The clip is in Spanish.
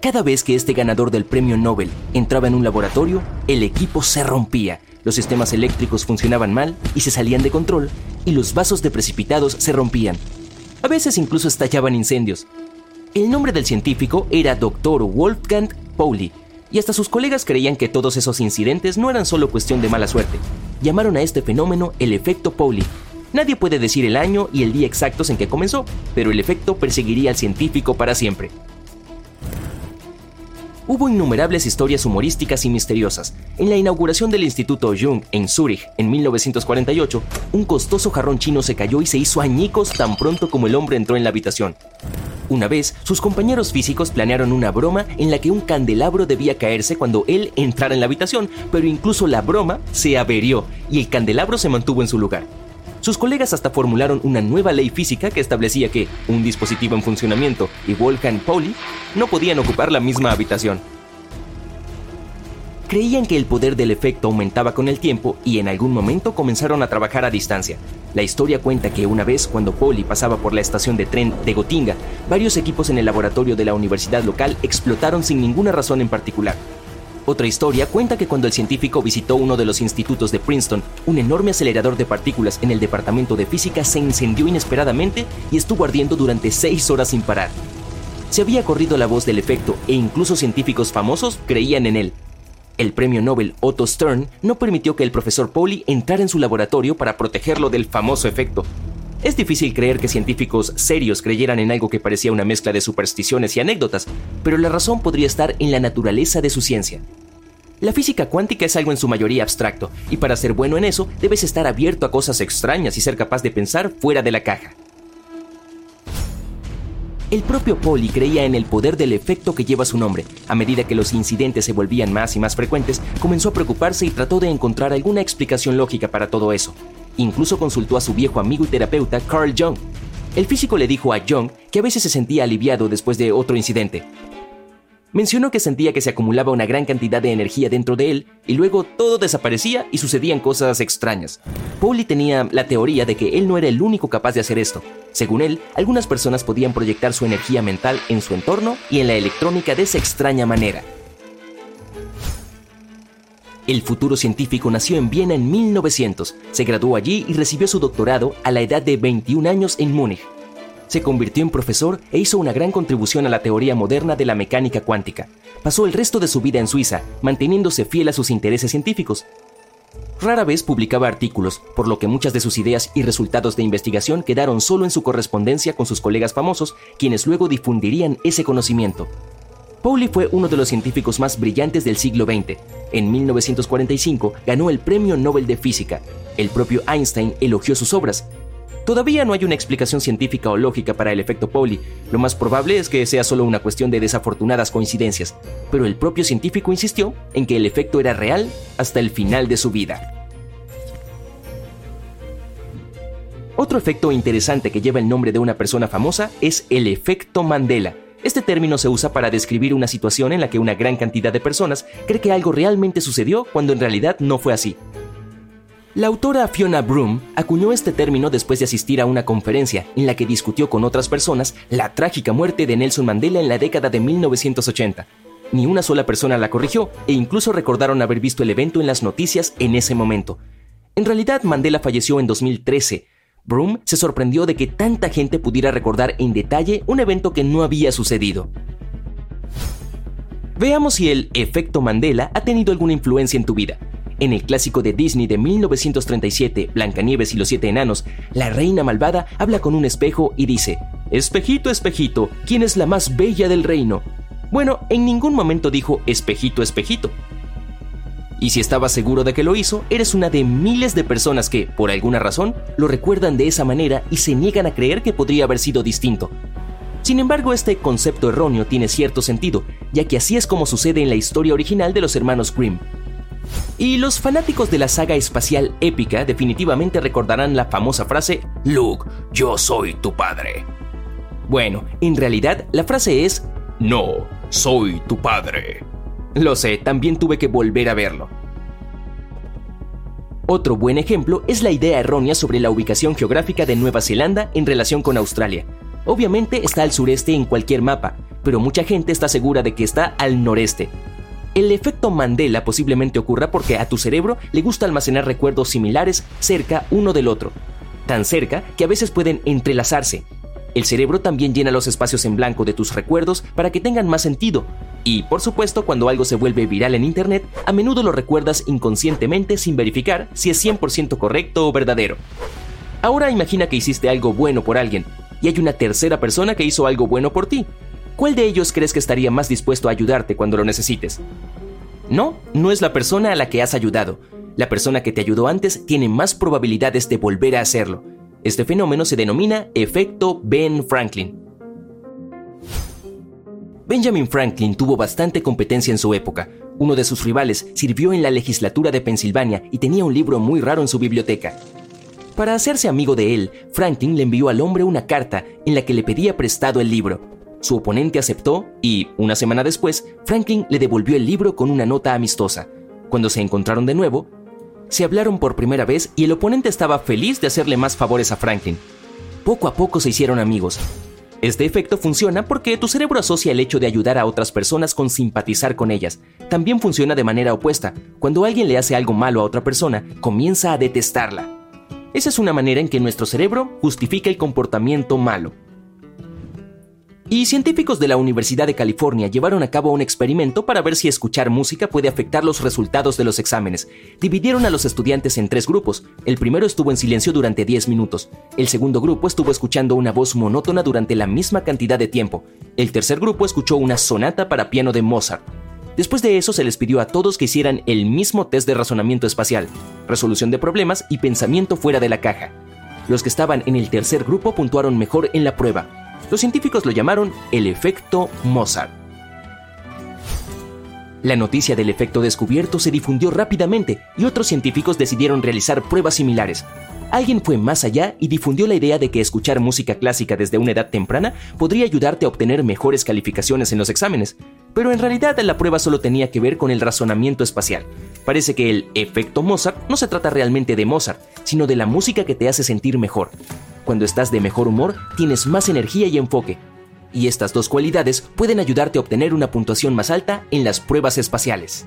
Cada vez que este ganador del premio Nobel entraba en un laboratorio, el equipo se rompía, los sistemas eléctricos funcionaban mal y se salían de control, y los vasos de precipitados se rompían. A veces incluso estallaban incendios. El nombre del científico era Dr. Wolfgang Pauli, y hasta sus colegas creían que todos esos incidentes no eran solo cuestión de mala suerte. Llamaron a este fenómeno el efecto Pauli. Nadie puede decir el año y el día exactos en que comenzó, pero el efecto perseguiría al científico para siempre hubo innumerables historias humorísticas y misteriosas. En la inauguración del Instituto Jung en Zúrich en 1948, un costoso jarrón chino se cayó y se hizo añicos tan pronto como el hombre entró en la habitación. Una vez, sus compañeros físicos planearon una broma en la que un candelabro debía caerse cuando él entrara en la habitación, pero incluso la broma se averió y el candelabro se mantuvo en su lugar. Sus colegas hasta formularon una nueva ley física que establecía que un dispositivo en funcionamiento y Wolfgang Pauli no podían ocupar la misma habitación. Creían que el poder del efecto aumentaba con el tiempo y en algún momento comenzaron a trabajar a distancia. La historia cuenta que una vez cuando Pauli pasaba por la estación de tren de Gotinga, varios equipos en el laboratorio de la universidad local explotaron sin ninguna razón en particular. Otra historia cuenta que cuando el científico visitó uno de los institutos de Princeton, un enorme acelerador de partículas en el departamento de física se incendió inesperadamente y estuvo ardiendo durante seis horas sin parar. Se había corrido la voz del efecto e incluso científicos famosos creían en él. El premio Nobel Otto Stern no permitió que el profesor Pauli entrara en su laboratorio para protegerlo del famoso efecto. Es difícil creer que científicos serios creyeran en algo que parecía una mezcla de supersticiones y anécdotas, pero la razón podría estar en la naturaleza de su ciencia. La física cuántica es algo en su mayoría abstracto, y para ser bueno en eso debes estar abierto a cosas extrañas y ser capaz de pensar fuera de la caja. El propio Pauli creía en el poder del efecto que lleva su nombre. A medida que los incidentes se volvían más y más frecuentes, comenzó a preocuparse y trató de encontrar alguna explicación lógica para todo eso. Incluso consultó a su viejo amigo y terapeuta Carl Jung. El físico le dijo a Jung que a veces se sentía aliviado después de otro incidente, Mencionó que sentía que se acumulaba una gran cantidad de energía dentro de él y luego todo desaparecía y sucedían cosas extrañas. Pauli tenía la teoría de que él no era el único capaz de hacer esto. Según él, algunas personas podían proyectar su energía mental en su entorno y en la electrónica de esa extraña manera. El futuro científico nació en Viena en 1900, se graduó allí y recibió su doctorado a la edad de 21 años en Múnich se convirtió en profesor e hizo una gran contribución a la teoría moderna de la mecánica cuántica. Pasó el resto de su vida en Suiza, manteniéndose fiel a sus intereses científicos. Rara vez publicaba artículos, por lo que muchas de sus ideas y resultados de investigación quedaron solo en su correspondencia con sus colegas famosos, quienes luego difundirían ese conocimiento. Pauli fue uno de los científicos más brillantes del siglo XX. En 1945 ganó el Premio Nobel de Física. El propio Einstein elogió sus obras, Todavía no hay una explicación científica o lógica para el efecto Pauli. Lo más probable es que sea solo una cuestión de desafortunadas coincidencias, pero el propio científico insistió en que el efecto era real hasta el final de su vida. Otro efecto interesante que lleva el nombre de una persona famosa es el efecto Mandela. Este término se usa para describir una situación en la que una gran cantidad de personas cree que algo realmente sucedió cuando en realidad no fue así. La autora Fiona Broom acuñó este término después de asistir a una conferencia en la que discutió con otras personas la trágica muerte de Nelson Mandela en la década de 1980. Ni una sola persona la corrigió e incluso recordaron haber visto el evento en las noticias en ese momento. En realidad, Mandela falleció en 2013. Broom se sorprendió de que tanta gente pudiera recordar en detalle un evento que no había sucedido. Veamos si el efecto Mandela ha tenido alguna influencia en tu vida. En el clásico de Disney de 1937, Blancanieves y los siete enanos, la reina malvada habla con un espejo y dice, Espejito, espejito, ¿quién es la más bella del reino? Bueno, en ningún momento dijo espejito, espejito. Y si estabas seguro de que lo hizo, eres una de miles de personas que, por alguna razón, lo recuerdan de esa manera y se niegan a creer que podría haber sido distinto. Sin embargo, este concepto erróneo tiene cierto sentido, ya que así es como sucede en la historia original de los hermanos Grimm. Y los fanáticos de la saga espacial épica definitivamente recordarán la famosa frase Luke, yo soy tu padre. Bueno, en realidad la frase es No, soy tu padre. Lo sé, también tuve que volver a verlo. Otro buen ejemplo es la idea errónea sobre la ubicación geográfica de Nueva Zelanda en relación con Australia. Obviamente está al sureste en cualquier mapa, pero mucha gente está segura de que está al noreste. El efecto Mandela posiblemente ocurra porque a tu cerebro le gusta almacenar recuerdos similares cerca uno del otro, tan cerca que a veces pueden entrelazarse. El cerebro también llena los espacios en blanco de tus recuerdos para que tengan más sentido, y, por supuesto, cuando algo se vuelve viral en Internet, a menudo lo recuerdas inconscientemente sin verificar si es 100% correcto o verdadero. Ahora imagina que hiciste algo bueno por alguien, y hay una tercera persona que hizo algo bueno por ti. ¿Cuál de ellos crees que estaría más dispuesto a ayudarte cuando lo necesites? No, no es la persona a la que has ayudado. La persona que te ayudó antes tiene más probabilidades de volver a hacerlo. Este fenómeno se denomina efecto Ben Franklin. Benjamin Franklin tuvo bastante competencia en su época. Uno de sus rivales sirvió en la legislatura de Pensilvania y tenía un libro muy raro en su biblioteca. Para hacerse amigo de él, Franklin le envió al hombre una carta en la que le pedía prestado el libro. Su oponente aceptó y, una semana después, Franklin le devolvió el libro con una nota amistosa. Cuando se encontraron de nuevo, se hablaron por primera vez y el oponente estaba feliz de hacerle más favores a Franklin. Poco a poco se hicieron amigos, este efecto funciona porque tu cerebro asocia el hecho de ayudar a otras personas con simpatizar con ellas. También funciona de manera opuesta. Cuando alguien le hace algo malo a otra persona, comienza a detestarla. Esa es una manera en que nuestro cerebro justifica el comportamiento malo. Y científicos de la Universidad de California llevaron a cabo un experimento para ver si escuchar música puede afectar los resultados de los exámenes. Dividieron a los estudiantes en tres grupos. El primero estuvo en silencio durante 10 minutos. El segundo grupo estuvo escuchando una voz monótona durante la misma cantidad de tiempo. El tercer grupo escuchó una sonata para piano de Mozart. Después de eso se les pidió a todos que hicieran el mismo test de razonamiento espacial, resolución de problemas y pensamiento fuera de la caja. Los que estaban en el tercer grupo puntuaron mejor en la prueba, los científicos lo llamaron el efecto Mozart. La noticia del efecto descubierto se difundió rápidamente y otros científicos decidieron realizar pruebas similares. Alguien fue más allá y difundió la idea de que escuchar música clásica desde una edad temprana podría ayudarte a obtener mejores calificaciones en los exámenes, pero en realidad la prueba solo tenía que ver con el razonamiento espacial. Parece que el efecto Mozart no se trata realmente de Mozart, sino de la música que te hace sentir mejor. Cuando estás de mejor humor, tienes más energía y enfoque. Y estas dos cualidades pueden ayudarte a obtener una puntuación más alta en las pruebas espaciales.